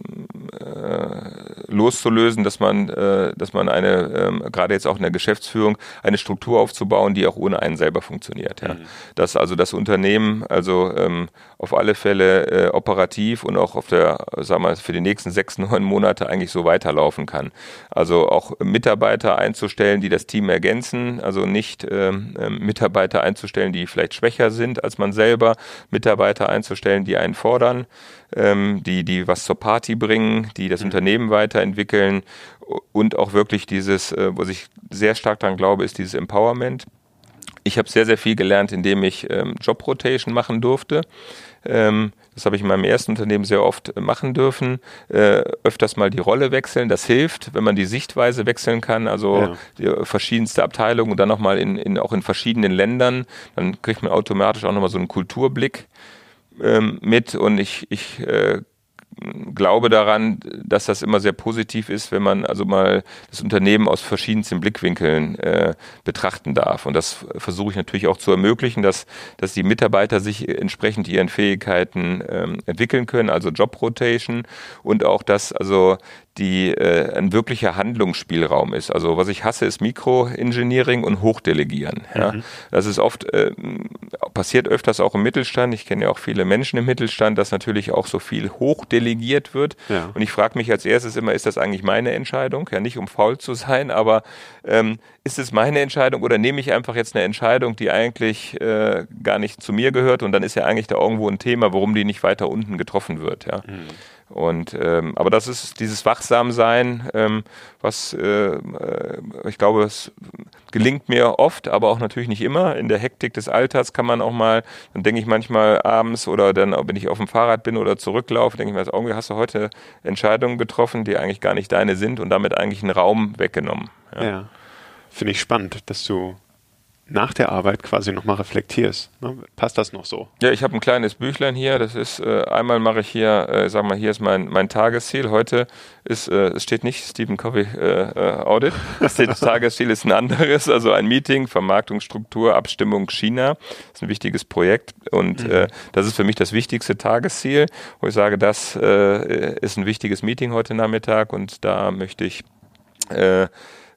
äh, loszulösen, dass man, äh, dass man eine, ähm, gerade jetzt auch in der Geschäftsführung, eine Struktur aufzubauen, die auch ohne einen selber funktioniert. Ja. Mhm. Dass also das Unternehmen also ähm, auf alle Fälle äh, operativ und auch auf der, sagen wir, für die nächsten sechs, *laughs* neun Monate eigentlich so weiterlaufen kann. Also auch Mitarbeiter einzustellen, die das Team ergänzen, also nicht ähm, ähm Mitarbeiter einzustellen, die vielleicht schwächer sind als man selber, Mitarbeiter einzustellen, die einen fordern ähm, die, die was zur Party bringen, die das mhm. Unternehmen weiterentwickeln und auch wirklich dieses, äh, wo ich sehr stark daran glaube, ist dieses Empowerment. Ich habe sehr, sehr viel gelernt, indem ich ähm, Job Rotation machen durfte. Ähm, das habe ich in meinem ersten Unternehmen sehr oft machen dürfen. Äh, öfters mal die Rolle wechseln. Das hilft, wenn man die Sichtweise wechseln kann. Also ja. die verschiedenste Abteilungen und dann nochmal in, in, auch in verschiedenen Ländern. Dann kriegt man automatisch auch nochmal so einen Kulturblick ähm, mit und ich, ich äh, glaube daran, dass das immer sehr positiv ist, wenn man also mal das Unternehmen aus verschiedensten Blickwinkeln äh, betrachten darf. Und das versuche ich natürlich auch zu ermöglichen, dass, dass die Mitarbeiter sich entsprechend ihren Fähigkeiten ähm, entwickeln können, also Job Rotation und auch, dass also die äh, ein wirklicher Handlungsspielraum ist. Also was ich hasse, ist Mikroengineering und Hochdelegieren. Ja. Mhm. Das ist oft, äh, passiert öfters auch im Mittelstand. Ich kenne ja auch viele Menschen im Mittelstand, dass natürlich auch so viel hochdelegiert wird. Ja. Und ich frage mich als erstes immer, ist das eigentlich meine Entscheidung? Ja, nicht um faul zu sein, aber ähm, ist es meine Entscheidung oder nehme ich einfach jetzt eine Entscheidung, die eigentlich äh, gar nicht zu mir gehört und dann ist ja eigentlich da irgendwo ein Thema, warum die nicht weiter unten getroffen wird. Ja. Mhm. Und ähm, aber das ist dieses Wachsamsein, ähm, was äh, äh, ich glaube, es gelingt mir oft, aber auch natürlich nicht immer. In der Hektik des Alltags kann man auch mal, dann denke ich manchmal abends oder dann, wenn ich auf dem Fahrrad bin oder zurücklaufe, denke ich mir, irgendwie hast du heute Entscheidungen getroffen, die eigentlich gar nicht deine sind und damit eigentlich einen Raum weggenommen. Ja, ja. finde ich spannend, dass du nach der Arbeit quasi nochmal reflektierst. Ne? Passt das noch so? Ja, ich habe ein kleines Büchlein hier. Das ist, äh, einmal mache ich hier, äh, sag mal, hier ist mein, mein Tagesziel. Heute ist, äh, es steht nicht Stephen Covey äh, äh Audit. Das *laughs* Tagesziel ist ein anderes, also ein Meeting, Vermarktungsstruktur, Abstimmung China. Das ist ein wichtiges Projekt und mhm. äh, das ist für mich das wichtigste Tagesziel, wo ich sage, das ist ein wichtiges Meeting heute Nachmittag und da möchte ich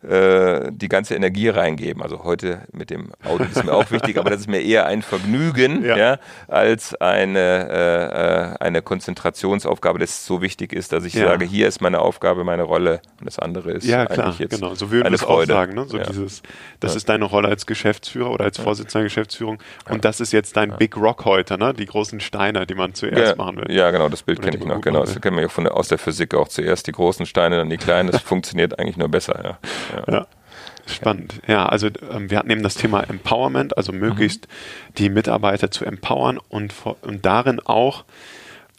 äh, die ganze Energie reingeben. Also heute mit dem Auto ist mir auch wichtig, aber das ist mir eher ein Vergnügen, ja. ja als eine, äh, äh, eine Konzentrationsaufgabe, das so wichtig ist, dass ich ja. sage, hier ist meine Aufgabe, meine Rolle und das andere ist ja, klar, eigentlich jetzt genau. So würden wir es auch sagen. Ne? So ja. dieses, das ist deine Rolle als Geschäftsführer oder als Vorsitzender der Geschäftsführung und das ist jetzt dein Big Rock heute, ne? die großen Steine, die man zuerst machen will. Ja, genau, das Bild kenne ich noch. Genau, das kennen wir ja von der, aus der Physik auch. Zuerst die großen Steine, dann die kleinen. Das *laughs* funktioniert eigentlich nur besser. Ja. Ja. Spannend. Ja, also ähm, wir hatten eben das Thema Empowerment, also möglichst mhm. die Mitarbeiter zu empowern und, und darin auch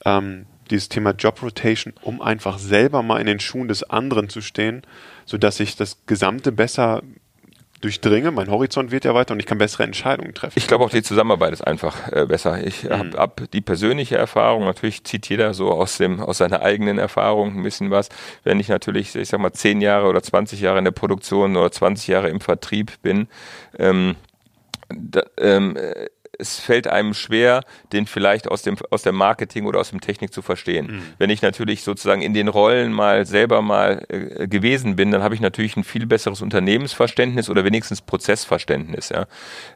ähm, dieses Thema Job Rotation, um einfach selber mal in den Schuhen des anderen zu stehen, sodass ich das Gesamte besser durchdringe, mein Horizont wird ja weiter und ich kann bessere Entscheidungen treffen. Ich glaube auch die Zusammenarbeit ist einfach äh, besser. Ich mhm. habe hab die persönliche Erfahrung, natürlich zieht jeder so aus dem aus seiner eigenen Erfahrung ein bisschen was. Wenn ich natürlich, ich sag mal, zehn Jahre oder 20 Jahre in der Produktion oder 20 Jahre im Vertrieb bin, ähm, da, ähm, es fällt einem schwer, den vielleicht aus dem aus der Marketing oder aus dem Technik zu verstehen. Mhm. Wenn ich natürlich sozusagen in den Rollen mal selber mal äh, gewesen bin, dann habe ich natürlich ein viel besseres Unternehmensverständnis oder wenigstens Prozessverständnis. Ja?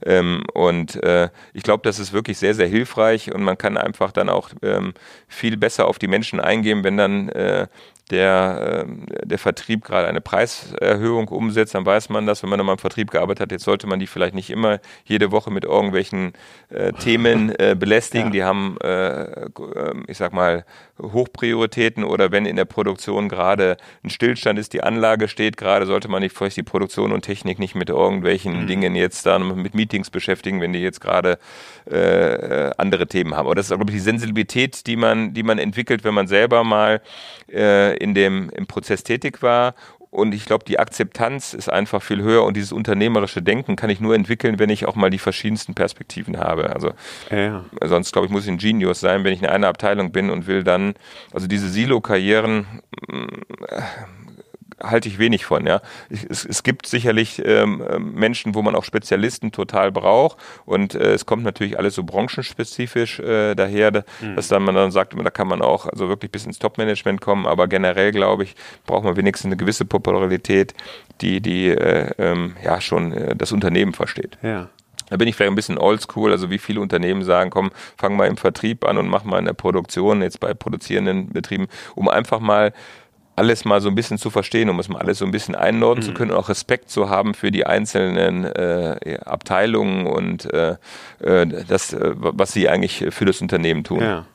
Ähm, und äh, ich glaube, das ist wirklich sehr sehr hilfreich und man kann einfach dann auch ähm, viel besser auf die Menschen eingehen, wenn dann äh, der, äh, der Vertrieb gerade eine Preiserhöhung umsetzt, dann weiß man das, wenn man nochmal im Vertrieb gearbeitet hat, jetzt sollte man die vielleicht nicht immer jede Woche mit irgendwelchen äh, Themen äh, belästigen. Ja. Die haben, äh, ähm, ich sag mal, Hochprioritäten oder wenn in der Produktion gerade ein Stillstand ist, die Anlage steht gerade, sollte man nicht vielleicht die Produktion und Technik nicht mit irgendwelchen mhm. Dingen jetzt dann mit Meetings beschäftigen, wenn die jetzt gerade äh, andere Themen haben. Aber das ist, glaube ich, die Sensibilität, die man, die man entwickelt, wenn man selber mal äh, in dem im Prozess tätig war und ich glaube, die Akzeptanz ist einfach viel höher und dieses unternehmerische Denken kann ich nur entwickeln, wenn ich auch mal die verschiedensten Perspektiven habe. Also ja. sonst glaube ich, muss ich ein Genius sein, wenn ich in einer Abteilung bin und will dann, also diese Silo-Karrieren halte ich wenig von. Ja, es, es gibt sicherlich ähm, ähm, Menschen, wo man auch Spezialisten total braucht und äh, es kommt natürlich alles so branchenspezifisch äh, daher, mhm. dass dann man dann sagt, da kann man auch also wirklich bis ins Top-Management kommen. Aber generell glaube ich, braucht man wenigstens eine gewisse Popularität, die die äh, ähm, ja schon äh, das Unternehmen versteht. Ja. Da bin ich vielleicht ein bisschen oldschool, also wie viele Unternehmen sagen, komm, fang mal im Vertrieb an und mach mal in der Produktion, jetzt bei produzierenden Betrieben, um einfach mal alles mal so ein bisschen zu verstehen, um es mal alles so ein bisschen einordnen mhm. zu können und auch Respekt zu haben für die einzelnen äh, Abteilungen und äh, äh das, äh, was sie eigentlich für das Unternehmen tun. Ja.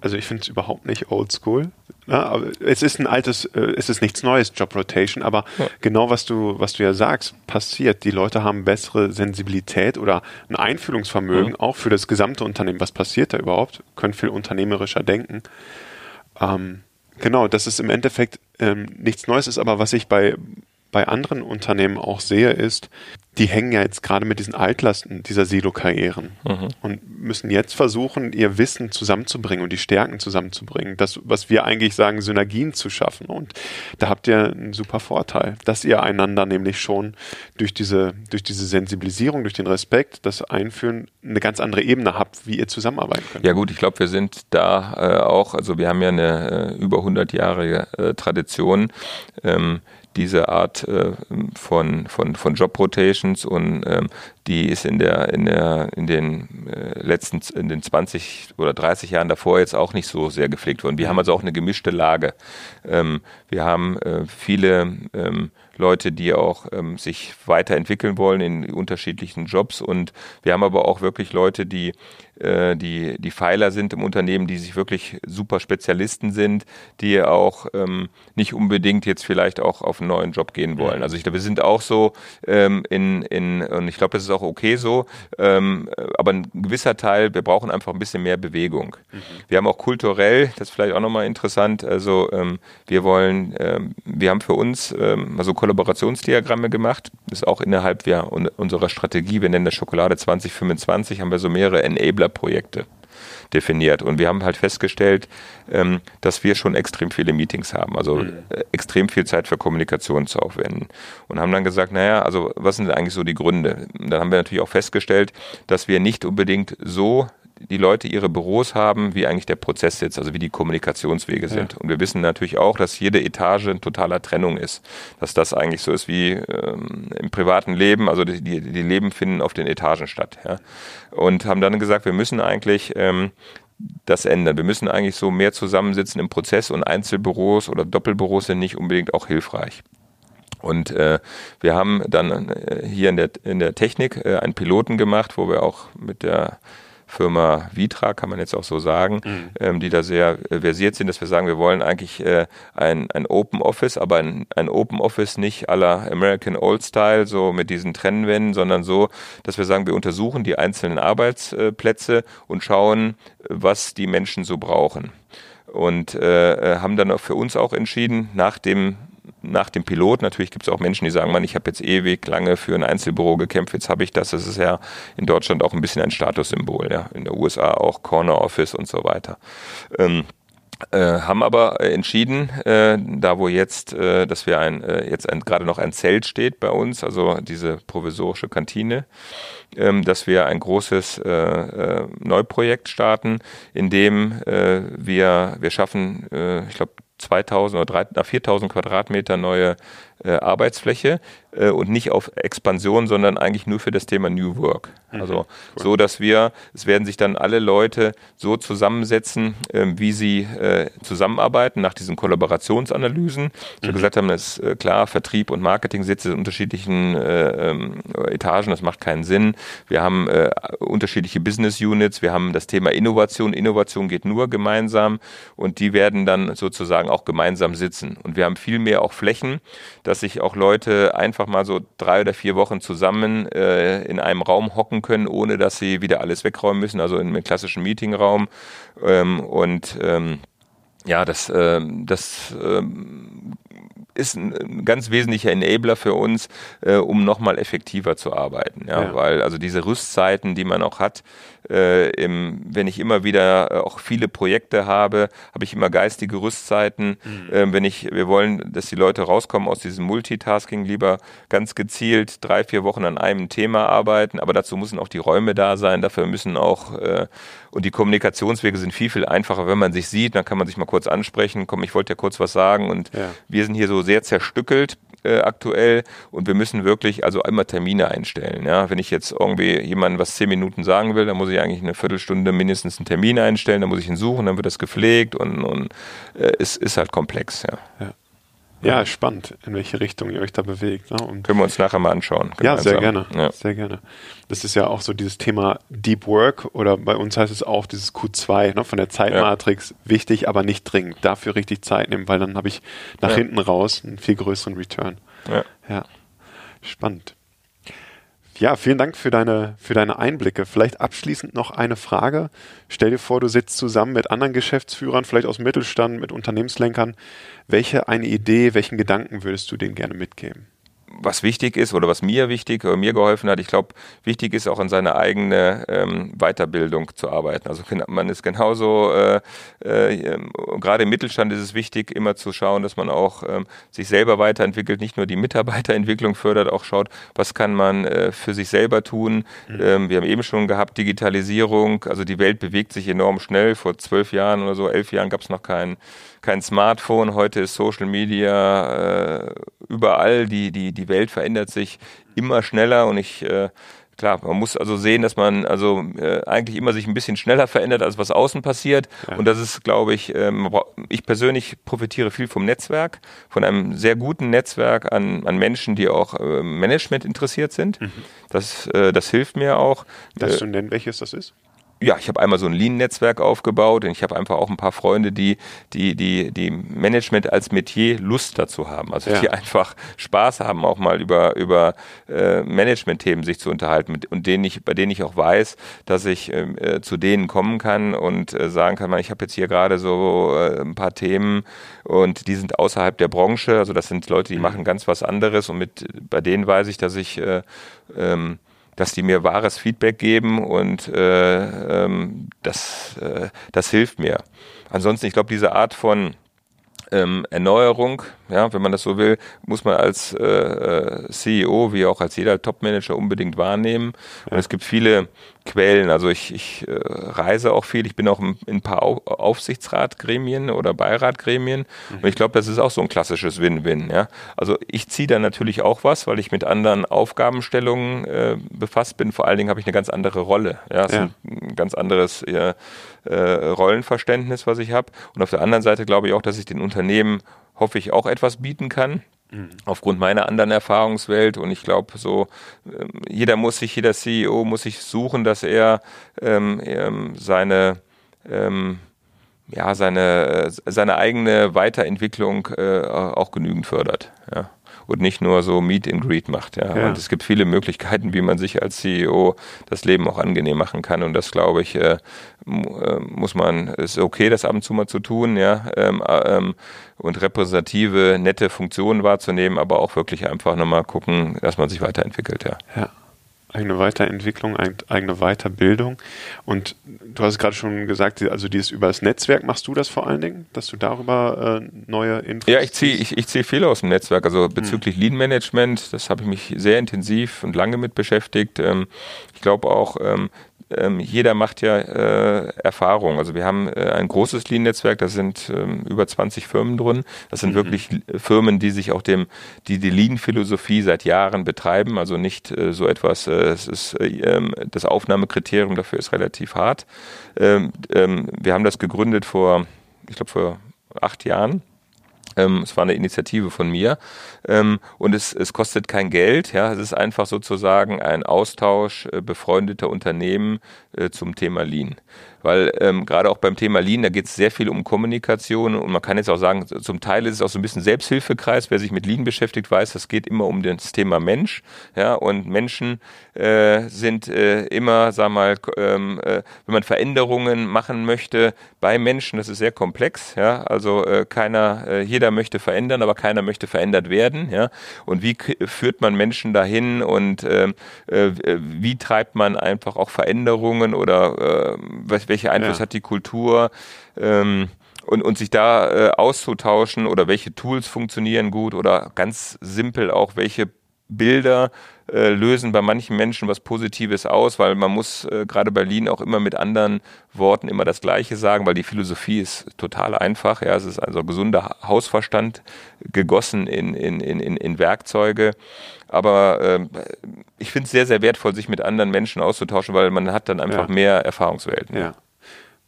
Also ich finde es überhaupt nicht oldschool. Ja, es ist ein altes, äh, es ist nichts Neues, Job Rotation, aber ja. genau was du, was du ja sagst, passiert. Die Leute haben bessere Sensibilität oder ein Einfühlungsvermögen mhm. auch für das gesamte Unternehmen. Was passiert da überhaupt? Können viel unternehmerischer denken. Ähm, Genau, das ist im Endeffekt ähm, nichts Neues ist, aber was ich bei, bei anderen Unternehmen auch sehe, ist, die hängen ja jetzt gerade mit diesen Altlasten dieser Silo-Karrieren mhm. und müssen jetzt versuchen, ihr Wissen zusammenzubringen und die Stärken zusammenzubringen. Das, was wir eigentlich sagen, Synergien zu schaffen. Und da habt ihr einen super Vorteil, dass ihr einander nämlich schon durch diese, durch diese Sensibilisierung, durch den Respekt, das Einführen, eine ganz andere Ebene habt, wie ihr zusammenarbeiten könnt. Ja gut, ich glaube, wir sind da äh, auch, also wir haben ja eine äh, über 100-jährige äh, Tradition. Ähm, diese Art äh, von, von, von Job Rotations und ähm, die ist in der, in der, in den äh, letzten, in den 20 oder 30 Jahren davor jetzt auch nicht so sehr gepflegt worden. Wir haben also auch eine gemischte Lage. Ähm, wir haben äh, viele ähm, Leute, die auch ähm, sich weiterentwickeln wollen in unterschiedlichen Jobs und wir haben aber auch wirklich Leute, die die, die Pfeiler sind im Unternehmen, die sich wirklich super Spezialisten sind, die auch ähm, nicht unbedingt jetzt vielleicht auch auf einen neuen Job gehen wollen. Also ich glaube, wir sind auch so ähm, in, in, und ich glaube, das ist auch okay so, ähm, aber ein gewisser Teil, wir brauchen einfach ein bisschen mehr Bewegung. Mhm. Wir haben auch kulturell, das ist vielleicht auch nochmal interessant, also ähm, wir wollen, ähm, wir haben für uns ähm, also Kollaborationsdiagramme gemacht, das ist auch innerhalb ja, unserer Strategie, wir nennen das Schokolade 2025, haben wir so mehrere Enabler Projekte definiert. Und wir haben halt festgestellt, ähm, dass wir schon extrem viele Meetings haben, also mhm. äh, extrem viel Zeit für Kommunikation zu aufwenden. Und haben dann gesagt, naja, also was sind eigentlich so die Gründe? Und dann haben wir natürlich auch festgestellt, dass wir nicht unbedingt so die Leute ihre Büros haben, wie eigentlich der Prozess sitzt, also wie die Kommunikationswege sind. Ja. Und wir wissen natürlich auch, dass jede Etage in totaler Trennung ist. Dass das eigentlich so ist wie ähm, im privaten Leben, also die, die, die Leben finden auf den Etagen statt. Ja. Und haben dann gesagt, wir müssen eigentlich ähm, das ändern. Wir müssen eigentlich so mehr zusammensitzen im Prozess und Einzelbüros oder Doppelbüros sind nicht unbedingt auch hilfreich. Und äh, wir haben dann äh, hier in der, in der Technik äh, einen Piloten gemacht, wo wir auch mit der Firma Vitra, kann man jetzt auch so sagen, mhm. ähm, die da sehr äh, versiert sind, dass wir sagen, wir wollen eigentlich äh, ein, ein Open Office, aber ein, ein Open Office nicht aller American Old Style, so mit diesen Trennwänden, sondern so, dass wir sagen, wir untersuchen die einzelnen Arbeitsplätze und schauen, was die Menschen so brauchen und äh, äh haben dann auch für uns auch entschieden, nach dem nach dem Pilot, natürlich gibt es auch Menschen, die sagen, man, ich habe jetzt ewig lange für ein Einzelbüro gekämpft, jetzt habe ich das. Das ist ja in Deutschland auch ein bisschen ein Statussymbol, ja. In der USA auch Corner Office und so weiter. Ähm, äh, haben aber entschieden, äh, da wo jetzt, äh, dass wir ein, äh, jetzt ein, gerade noch ein Zelt steht bei uns, also diese provisorische Kantine, ähm, dass wir ein großes äh, äh, Neuprojekt starten, in dem wir, wir schaffen, ich glaube, 2000 oder 3, 4000 Quadratmeter neue äh, Arbeitsfläche äh, und nicht auf Expansion, sondern eigentlich nur für das Thema New Work. Mhm, also cool. so, dass wir, es werden sich dann alle Leute so zusammensetzen, äh, wie sie äh, zusammenarbeiten nach diesen Kollaborationsanalysen. Ich mhm. gesagt haben, das ist äh, klar, Vertrieb und Marketing sitzen in unterschiedlichen äh, ähm, Etagen, das macht keinen Sinn. Wir haben äh, unterschiedliche Business Units, wir haben das Thema Innovation. Innovation geht nur gemeinsam und die werden dann sozusagen auch gemeinsam sitzen. Und wir haben viel mehr auch Flächen, dass sich auch Leute einfach mal so drei oder vier Wochen zusammen äh, in einem Raum hocken können, ohne dass sie wieder alles wegräumen müssen, also in einem klassischen Meetingraum. Ähm, und ähm, ja, das, äh, das äh, ist ein ganz wesentlicher Enabler für uns, äh, um nochmal effektiver zu arbeiten. Ja? ja? Weil also diese Rüstzeiten, die man auch hat, äh, im, wenn ich immer wieder äh, auch viele Projekte habe, habe ich immer geistige Rüstzeiten. Mhm. Äh, wenn ich, wir wollen, dass die Leute rauskommen aus diesem Multitasking, lieber ganz gezielt drei, vier Wochen an einem Thema arbeiten, aber dazu müssen auch die Räume da sein, dafür müssen auch äh, und die Kommunikationswege sind viel, viel einfacher, wenn man sich sieht, dann kann man sich mal kurz ansprechen, komm, ich wollte ja kurz was sagen und ja. wir sind hier so sehr zerstückelt äh, aktuell und wir müssen wirklich also immer Termine einstellen. Ja, wenn ich jetzt irgendwie jemandem was zehn Minuten sagen will, dann muss ich eigentlich eine Viertelstunde mindestens einen Termin einstellen, dann muss ich ihn suchen, dann wird das gepflegt und, und äh, es ist halt komplex. Ja. ja. Ja, spannend, in welche Richtung ihr euch da bewegt. Ne? Und Können wir uns nachher mal anschauen. Gemeinsam. Ja, sehr gerne. Ja. Sehr gerne. Das ist ja auch so dieses Thema Deep Work oder bei uns heißt es auch dieses Q2 ne, von der Zeitmatrix. Ja. Wichtig, aber nicht dringend. Dafür richtig Zeit nehmen, weil dann habe ich nach ja. hinten raus einen viel größeren Return. Ja. ja. Spannend. Ja, vielen Dank für deine, für deine Einblicke. Vielleicht abschließend noch eine Frage. Stell dir vor, du sitzt zusammen mit anderen Geschäftsführern, vielleicht aus Mittelstand, mit Unternehmenslenkern. Welche eine Idee, welchen Gedanken würdest du denen gerne mitgeben? Was wichtig ist oder was mir wichtig oder mir geholfen hat, ich glaube, wichtig ist auch an seine eigene ähm, Weiterbildung zu arbeiten. Also man ist genauso, äh, äh, gerade im Mittelstand ist es wichtig, immer zu schauen, dass man auch ähm, sich selber weiterentwickelt, nicht nur die Mitarbeiterentwicklung fördert, auch schaut, was kann man äh, für sich selber tun. Mhm. Ähm, wir haben eben schon gehabt, Digitalisierung, also die Welt bewegt sich enorm schnell. Vor zwölf Jahren oder so, elf Jahren gab es noch keinen kein Smartphone, heute ist Social Media äh, überall, die, die, die Welt verändert sich immer schneller und ich äh, klar, man muss also sehen, dass man also äh, eigentlich immer sich ein bisschen schneller verändert, als was außen passiert. Ja. Und das ist, glaube ich, ähm, ich persönlich profitiere viel vom Netzwerk, von einem sehr guten Netzwerk an, an Menschen, die auch äh, Management interessiert sind. Mhm. Das, äh, das hilft mir auch. Darfst du nennen, welches das ist? Ja, ich habe einmal so ein Lean-Netzwerk aufgebaut und ich habe einfach auch ein paar Freunde, die, die, die, die Management als Metier Lust dazu haben. Also ja. die einfach Spaß haben, auch mal über, über äh, Management-Themen sich zu unterhalten mit, und denen ich, bei denen ich auch weiß, dass ich ähm, äh, zu denen kommen kann und äh, sagen kann, man, ich habe jetzt hier gerade so äh, ein paar Themen und die sind außerhalb der Branche. Also das sind Leute, die mhm. machen ganz was anderes und mit bei denen weiß ich, dass ich äh, ähm, dass die mir wahres Feedback geben und äh, ähm, das, äh, das hilft mir. Ansonsten, ich glaube, diese Art von ähm, Erneuerung, ja, wenn man das so will, muss man als äh, äh CEO wie auch als jeder Topmanager unbedingt wahrnehmen. Und es gibt viele Quellen. Also ich, ich äh, reise auch viel. Ich bin auch in, in ein paar Au Aufsichtsratgremien oder Beiratgremien. Mhm. Und ich glaube, das ist auch so ein klassisches Win-Win. Ja? Also ich ziehe da natürlich auch was, weil ich mit anderen Aufgabenstellungen äh, befasst bin. Vor allen Dingen habe ich eine ganz andere Rolle. Ja, ja. ein ganz anderes äh, Rollenverständnis, was ich habe. Und auf der anderen Seite glaube ich auch, dass ich den Unternehmen hoffe ich auch etwas bieten kann Mhm. Aufgrund meiner anderen Erfahrungswelt und ich glaube, so ähm, jeder muss sich, jeder CEO muss sich suchen, dass er ähm, ähm, seine ähm, ja, seine, seine eigene Weiterentwicklung äh, auch genügend fördert. Ja und nicht nur so Meet and Greet macht. Ja. ja. Und es gibt viele Möglichkeiten, wie man sich als CEO das Leben auch angenehm machen kann. Und das glaube ich, äh, äh, muss man, ist okay, das ab und zu mal zu tun, ja. Ähm, äh, ähm, und repräsentative, nette Funktionen wahrzunehmen, aber auch wirklich einfach nochmal gucken, dass man sich weiterentwickelt, ja. Ja eigene Weiterentwicklung, eigene Weiterbildung. Und du hast gerade schon gesagt, also dieses über das Netzwerk machst du das vor allen Dingen, dass du darüber äh, neue Infos. Ja, ich ziehe ich, ich zieh viel aus dem Netzwerk. Also bezüglich hm. Lean Management, das habe ich mich sehr intensiv und lange mit beschäftigt. Ähm, ich glaube auch, ähm, ähm, jeder macht ja äh, Erfahrung. Also wir haben äh, ein großes Lean-Netzwerk, da sind ähm, über 20 Firmen drin. Das sind mhm. wirklich Firmen, die sich auch dem, die die Lean-Philosophie seit Jahren betreiben. Also nicht äh, so etwas, äh, es ist äh, ähm, das Aufnahmekriterium dafür ist relativ hart. Ähm, ähm, wir haben das gegründet vor, ich glaube vor acht Jahren ähm, es war eine Initiative von mir ähm, und es, es kostet kein Geld. Ja, es ist einfach sozusagen ein Austausch äh, befreundeter Unternehmen äh, zum Thema Lean weil ähm, gerade auch beim Thema Lean, da geht es sehr viel um Kommunikation und man kann jetzt auch sagen, zum Teil ist es auch so ein bisschen Selbsthilfekreis. Wer sich mit Lean beschäftigt, weiß, das geht immer um das Thema Mensch. Ja, und Menschen äh, sind äh, immer, sag mal, ähm, äh, wenn man Veränderungen machen möchte bei Menschen, das ist sehr komplex. Ja, also äh, keiner, äh, jeder möchte verändern, aber keiner möchte verändert werden. Ja, und wie führt man Menschen dahin und ähm, äh, wie treibt man einfach auch Veränderungen oder äh, welche Einfluss ja. hat die Kultur ähm, und, und sich da äh, auszutauschen oder welche Tools funktionieren gut oder ganz simpel auch welche Bilder äh, lösen bei manchen Menschen was Positives aus, weil man muss äh, gerade Berlin auch immer mit anderen Worten immer das Gleiche sagen, weil die Philosophie ist total einfach. Ja, es ist also gesunder Hausverstand gegossen in, in, in, in Werkzeuge. Aber äh, ich finde es sehr, sehr wertvoll, sich mit anderen Menschen auszutauschen, weil man hat dann einfach ja. mehr Erfahrungswelten. Ja.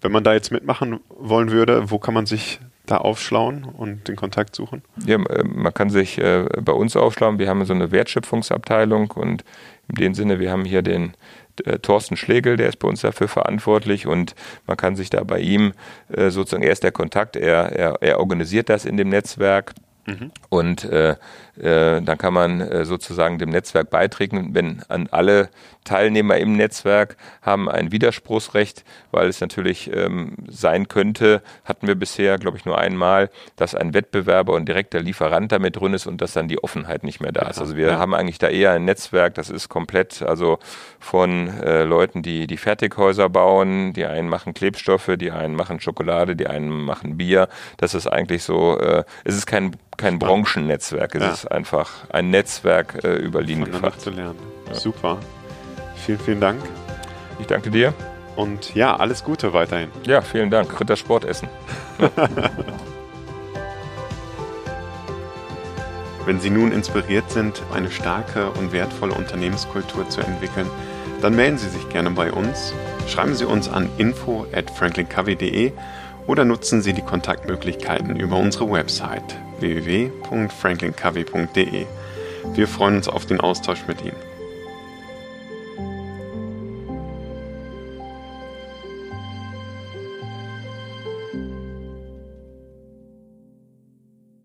Wenn man da jetzt mitmachen wollen würde, wo kann man sich da aufschlauen und den Kontakt suchen? Ja, äh, man kann sich äh, bei uns aufschlauen. Wir haben so eine Wertschöpfungsabteilung und in dem Sinne, wir haben hier den äh, Thorsten Schlegel, der ist bei uns dafür verantwortlich und man kann sich da bei ihm äh, sozusagen, er ist der Kontakt, er, er, er organisiert das in dem Netzwerk. Mhm. Und äh, dann kann man äh, sozusagen dem Netzwerk beitreten, wenn an alle Teilnehmer im Netzwerk haben ein Widerspruchsrecht, weil es natürlich ähm, sein könnte, hatten wir bisher, glaube ich, nur einmal, dass ein Wettbewerber und direkter Lieferant damit drin ist und dass dann die Offenheit nicht mehr da ist. Also wir ja. haben eigentlich da eher ein Netzwerk, das ist komplett, also von äh, Leuten, die die Fertighäuser bauen, die einen machen Klebstoffe, die einen machen Schokolade, die einen machen Bier. Das ist eigentlich so, äh, es ist kein kein Branchennetzwerk, es ja. ist einfach ein Netzwerk äh, über Linienfahrt. zu lernen. Ja. Super. Vielen, vielen Dank. Ich danke dir. Und ja, alles Gute weiterhin. Ja, vielen Dank. Ritter Sportessen. *laughs* Wenn Sie nun inspiriert sind, eine starke und wertvolle Unternehmenskultur zu entwickeln, dann melden Sie sich gerne bei uns. Schreiben Sie uns an info at franklincovey.de oder nutzen Sie die Kontaktmöglichkeiten über unsere Website www.franklincovey.de. Wir freuen uns auf den Austausch mit Ihnen.